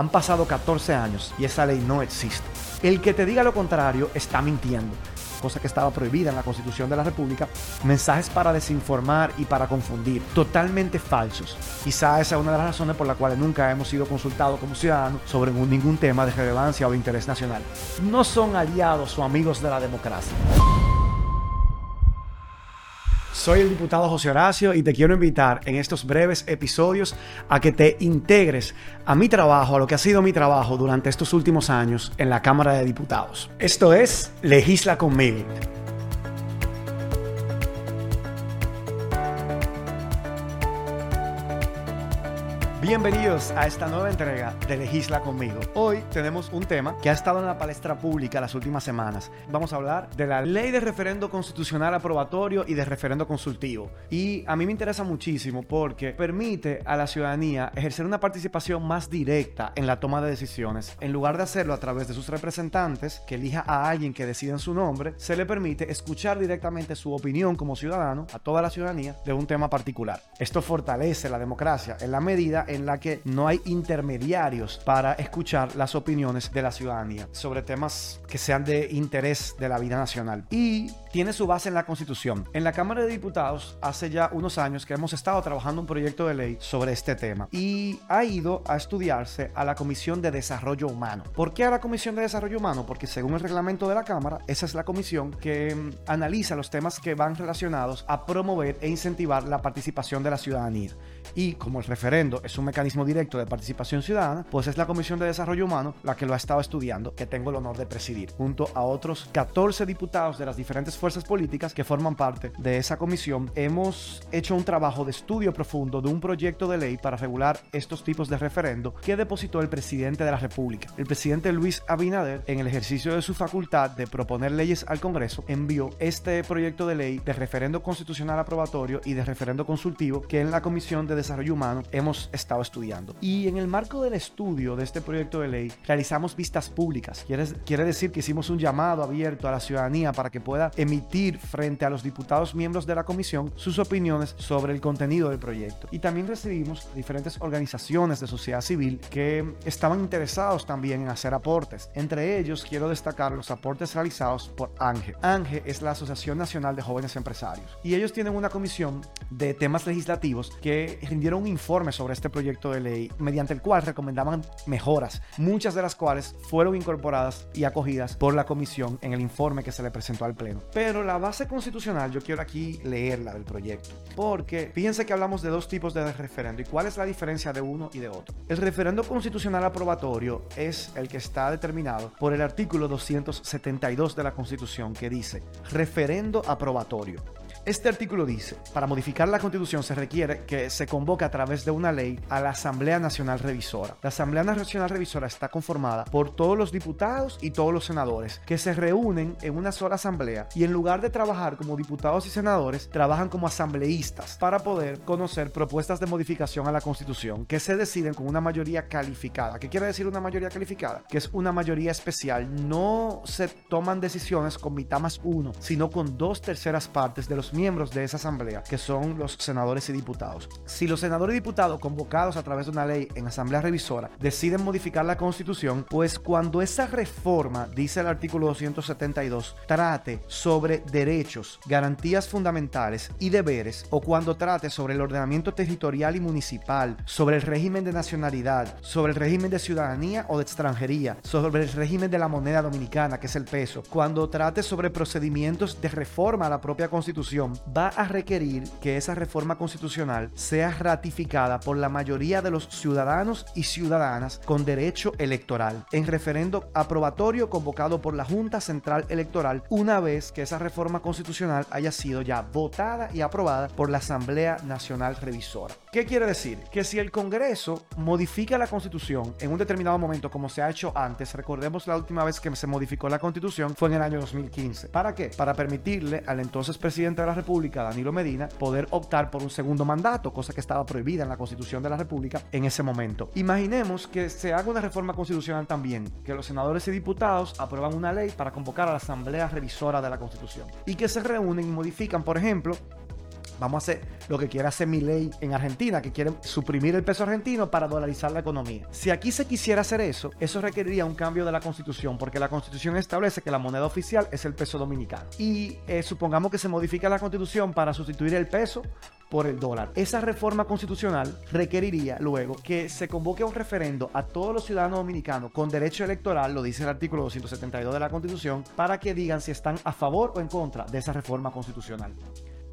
Han pasado 14 años y esa ley no existe. El que te diga lo contrario está mintiendo cosa que estaba prohibida en la Constitución de la República, mensajes para desinformar y para confundir, totalmente falsos. Quizá esa es una de las razones por las cuales nunca hemos sido consultados como ciudadanos sobre ningún tema de relevancia o de interés nacional. No son aliados o amigos de la democracia. Soy el diputado José Horacio y te quiero invitar en estos breves episodios a que te integres a mi trabajo, a lo que ha sido mi trabajo durante estos últimos años en la Cámara de Diputados. Esto es Legisla conmigo. Bienvenidos a esta nueva entrega de Legisla conmigo. Hoy tenemos un tema que ha estado en la palestra pública las últimas semanas. Vamos a hablar de la ley de referendo constitucional aprobatorio y de referendo consultivo. Y a mí me interesa muchísimo porque permite a la ciudadanía ejercer una participación más directa en la toma de decisiones. En lugar de hacerlo a través de sus representantes, que elija a alguien que decida en su nombre, se le permite escuchar directamente su opinión como ciudadano a toda la ciudadanía de un tema particular. Esto fortalece la democracia en la medida en la que no hay intermediarios para escuchar las opiniones de la ciudadanía sobre temas que sean de interés de la vida nacional. Y tiene su base en la Constitución. En la Cámara de Diputados hace ya unos años que hemos estado trabajando un proyecto de ley sobre este tema y ha ido a estudiarse a la Comisión de Desarrollo Humano. ¿Por qué a la Comisión de Desarrollo Humano? Porque según el reglamento de la Cámara, esa es la comisión que mm, analiza los temas que van relacionados a promover e incentivar la participación de la ciudadanía. Y como el referendo es un mecanismo directo de participación ciudadana, pues es la Comisión de Desarrollo Humano la que lo ha estado estudiando, que tengo el honor de presidir, junto a otros 14 diputados de las diferentes fuerzas políticas que forman parte de esa comisión. Hemos hecho un trabajo de estudio profundo de un proyecto de ley para regular estos tipos de referendo que depositó el presidente de la República. El presidente Luis Abinader, en el ejercicio de su facultad de proponer leyes al Congreso, envió este proyecto de ley de referendo constitucional aprobatorio y de referendo consultivo que en la Comisión de Desarrollo Humano hemos estado estudiando. Y en el marco del estudio de este proyecto de ley, realizamos vistas públicas. Quiere, decir que hicimos un llamado abierto a la ciudadanía para que pueda emitir frente a los diputados miembros de la comisión sus opiniones sobre el contenido del proyecto. Y también recibimos diferentes organizaciones de sociedad civil que estaban interesados también en hacer aportes. Entre ellos quiero destacar los aportes realizados por ANGE. ANGE es la Asociación Nacional de Jóvenes Empresarios. Y ellos tienen una comisión de temas legislativos que rindieron un informe sobre este proyecto de ley, mediante el cual recomendaban mejoras, muchas de las cuales fueron incorporadas y acogidas por la comisión en el informe que se le presentó al Pleno. Pero la base constitucional, yo quiero aquí leerla del proyecto, porque fíjense que hablamos de dos tipos de referendo y cuál es la diferencia de uno y de otro. El referendo constitucional aprobatorio es el que está determinado por el artículo 272 de la Constitución que dice referendo aprobatorio. Este artículo dice, para modificar la constitución se requiere que se convoque a través de una ley a la Asamblea Nacional Revisora. La Asamblea Nacional Revisora está conformada por todos los diputados y todos los senadores que se reúnen en una sola asamblea y en lugar de trabajar como diputados y senadores, trabajan como asambleístas para poder conocer propuestas de modificación a la constitución que se deciden con una mayoría calificada. ¿Qué quiere decir una mayoría calificada? Que es una mayoría especial. No se toman decisiones con mitad más uno, sino con dos terceras partes de los miembros de esa asamblea, que son los senadores y diputados. Si los senadores y diputados convocados a través de una ley en asamblea revisora deciden modificar la constitución, pues cuando esa reforma, dice el artículo 272, trate sobre derechos, garantías fundamentales y deberes, o cuando trate sobre el ordenamiento territorial y municipal, sobre el régimen de nacionalidad, sobre el régimen de ciudadanía o de extranjería, sobre el régimen de la moneda dominicana, que es el peso, cuando trate sobre procedimientos de reforma a la propia constitución, va a requerir que esa reforma constitucional sea ratificada por la mayoría de los ciudadanos y ciudadanas con derecho electoral en referendo aprobatorio convocado por la Junta Central Electoral una vez que esa reforma constitucional haya sido ya votada y aprobada por la Asamblea Nacional Revisora. ¿Qué quiere decir? Que si el Congreso modifica la Constitución en un determinado momento como se ha hecho antes, recordemos la última vez que se modificó la Constitución fue en el año 2015. ¿Para qué? Para permitirle al entonces presidente de la República, Danilo Medina, poder optar por un segundo mandato, cosa que estaba prohibida en la Constitución de la República en ese momento. Imaginemos que se haga una reforma constitucional también, que los senadores y diputados aprueban una ley para convocar a la Asamblea Revisora de la Constitución y que se reúnen y modifican, por ejemplo, Vamos a hacer lo que quiere hacer mi ley en Argentina, que quiere suprimir el peso argentino para dolarizar la economía. Si aquí se quisiera hacer eso, eso requeriría un cambio de la constitución, porque la constitución establece que la moneda oficial es el peso dominicano. Y eh, supongamos que se modifica la constitución para sustituir el peso por el dólar. Esa reforma constitucional requeriría luego que se convoque un referendo a todos los ciudadanos dominicanos con derecho electoral, lo dice el artículo 272 de la Constitución, para que digan si están a favor o en contra de esa reforma constitucional.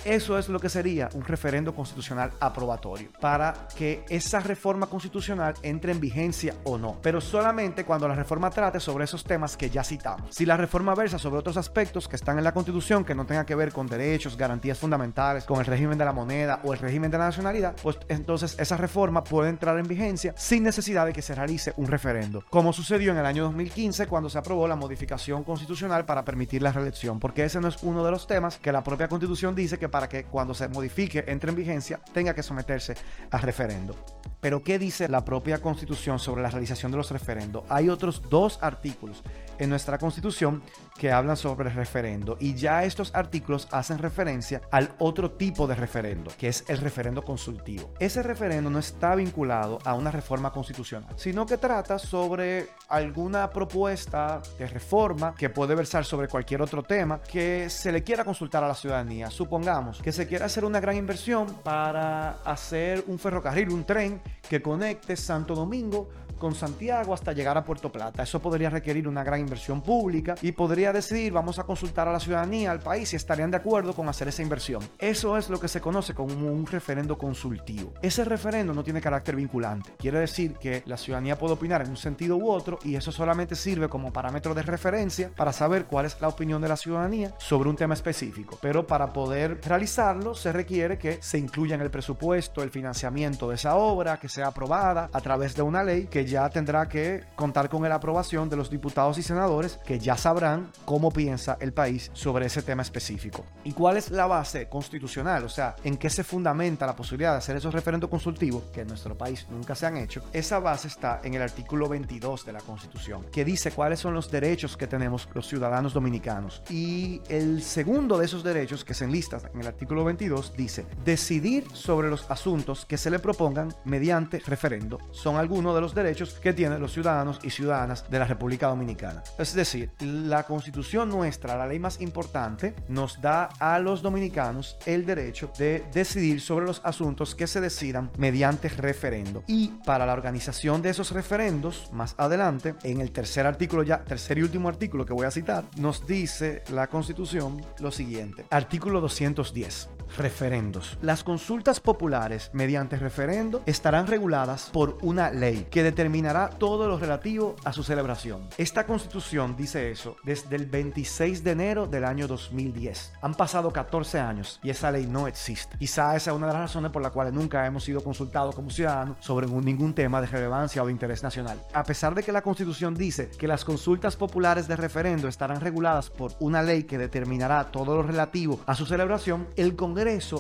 Eso es lo que sería un referendo constitucional aprobatorio para que esa reforma constitucional entre en vigencia o no, pero solamente cuando la reforma trate sobre esos temas que ya citamos. Si la reforma versa sobre otros aspectos que están en la Constitución que no tengan que ver con derechos, garantías fundamentales, con el régimen de la moneda o el régimen de la nacionalidad, pues entonces esa reforma puede entrar en vigencia sin necesidad de que se realice un referendo, como sucedió en el año 2015 cuando se aprobó la modificación constitucional para permitir la reelección, porque ese no es uno de los temas que la propia Constitución dice que para que cuando se modifique, entre en vigencia, tenga que someterse a referendo. Pero ¿qué dice la propia Constitución sobre la realización de los referendos? Hay otros dos artículos en nuestra Constitución que hablan sobre referendo y ya estos artículos hacen referencia al otro tipo de referendo, que es el referendo consultivo. Ese referendo no está vinculado a una reforma constitucional, sino que trata sobre alguna propuesta de reforma que puede versar sobre cualquier otro tema que se le quiera consultar a la ciudadanía. Supongamos que se quiera hacer una gran inversión para hacer un ferrocarril, un tren que conecte Santo Domingo con Santiago hasta llegar a Puerto Plata. Eso podría requerir una gran inversión pública y podría decidir, vamos a consultar a la ciudadanía, al país, si estarían de acuerdo con hacer esa inversión. Eso es lo que se conoce como un referendo consultivo. Ese referendo no tiene carácter vinculante. Quiere decir que la ciudadanía puede opinar en un sentido u otro y eso solamente sirve como parámetro de referencia para saber cuál es la opinión de la ciudadanía sobre un tema específico. Pero para poder realizarlo se requiere que se incluya en el presupuesto el financiamiento de esa obra, que sea aprobada a través de una ley que ya tendrá que contar con la aprobación de los diputados y senadores que ya sabrán cómo piensa el país sobre ese tema específico. ¿Y cuál es la base constitucional? O sea, ¿en qué se fundamenta la posibilidad de hacer esos referendos consultivos que en nuestro país nunca se han hecho? Esa base está en el artículo 22 de la Constitución, que dice cuáles son los derechos que tenemos los ciudadanos dominicanos. Y el segundo de esos derechos que se enlista en el artículo 22 dice, decidir sobre los asuntos que se le propongan mediante referendo. Son algunos de los derechos que tienen los ciudadanos y ciudadanas de la República Dominicana. Es decir, la constitución nuestra, la ley más importante, nos da a los dominicanos el derecho de decidir sobre los asuntos que se decidan mediante referendo. Y para la organización de esos referendos, más adelante, en el tercer artículo ya, tercer y último artículo que voy a citar, nos dice la constitución lo siguiente. Artículo 210. Referendos. Las consultas populares mediante referendo estarán reguladas por una ley que determinará todo lo relativo a su celebración. Esta constitución dice eso desde el 26 de enero del año 2010. Han pasado 14 años y esa ley no existe. Quizá esa es una de las razones por las cuales nunca hemos sido consultados como ciudadanos sobre ningún tema de relevancia o de interés nacional. A pesar de que la constitución dice que las consultas populares de referendo estarán reguladas por una ley que determinará todo lo relativo a su celebración, el Congreso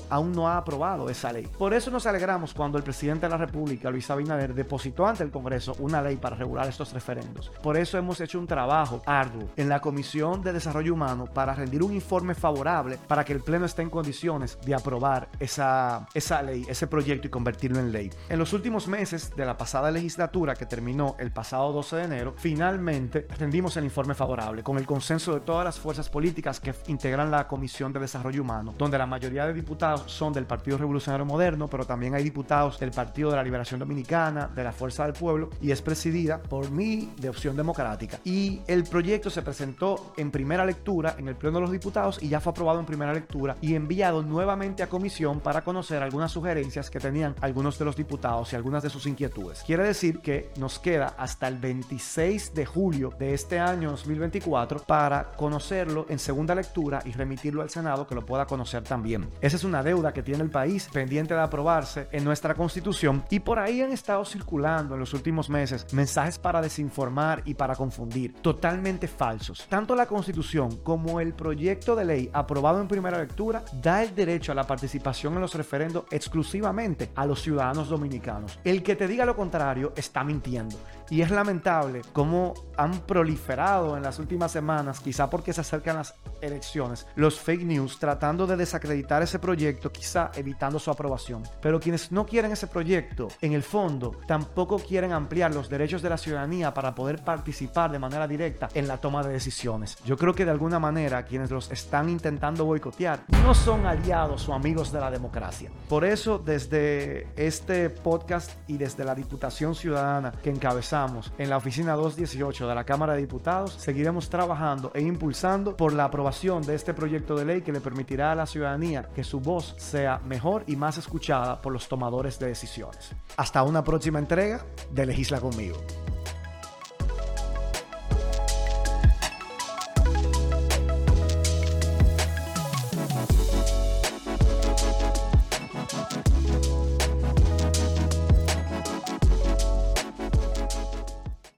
aún no ha aprobado esa ley. Por eso nos alegramos cuando el presidente de la República, Luis Abinader, depositó ante el Congreso una ley para regular estos referendos. Por eso hemos hecho un trabajo arduo en la Comisión de Desarrollo Humano para rendir un informe favorable para que el Pleno esté en condiciones de aprobar esa, esa ley, ese proyecto y convertirlo en ley. En los últimos meses de la pasada legislatura que terminó el pasado 12 de enero, finalmente rendimos el informe favorable con el consenso de todas las fuerzas políticas que integran la Comisión de Desarrollo Humano, donde la mayoría de diputados son del Partido Revolucionario Moderno, pero también hay diputados del Partido de la Liberación Dominicana, de la Fuerza del Pueblo y es presidida por mí de Opción Democrática. Y el proyecto se presentó en primera lectura en el Pleno de los Diputados y ya fue aprobado en primera lectura y enviado nuevamente a comisión para conocer algunas sugerencias que tenían algunos de los diputados y algunas de sus inquietudes. Quiere decir que nos queda hasta el 26 de julio de este año 2024 para conocerlo en segunda lectura y remitirlo al Senado que lo pueda conocer también. Esa es una deuda que tiene el país pendiente de aprobarse en nuestra constitución y por ahí han estado circulando en los últimos meses mensajes para desinformar y para confundir, totalmente falsos. Tanto la constitución como el proyecto de ley aprobado en primera lectura da el derecho a la participación en los referendos exclusivamente a los ciudadanos dominicanos. El que te diga lo contrario está mintiendo. Y es lamentable cómo han proliferado en las últimas semanas, quizá porque se acercan las elecciones, los fake news tratando de desacreditar ese proyecto, quizá evitando su aprobación. Pero quienes no quieren ese proyecto, en el fondo, tampoco quieren ampliar los derechos de la ciudadanía para poder participar de manera directa en la toma de decisiones. Yo creo que de alguna manera quienes los están intentando boicotear no son aliados o amigos de la democracia. Por eso, desde este podcast y desde la Diputación Ciudadana que encabezamos en la oficina 218 de la Cámara de Diputados, seguiremos trabajando e impulsando por la aprobación de este proyecto de ley que le permitirá a la ciudadanía que su voz sea mejor y más escuchada por los tomadores de decisiones. Hasta una próxima entrega de Legisla conmigo.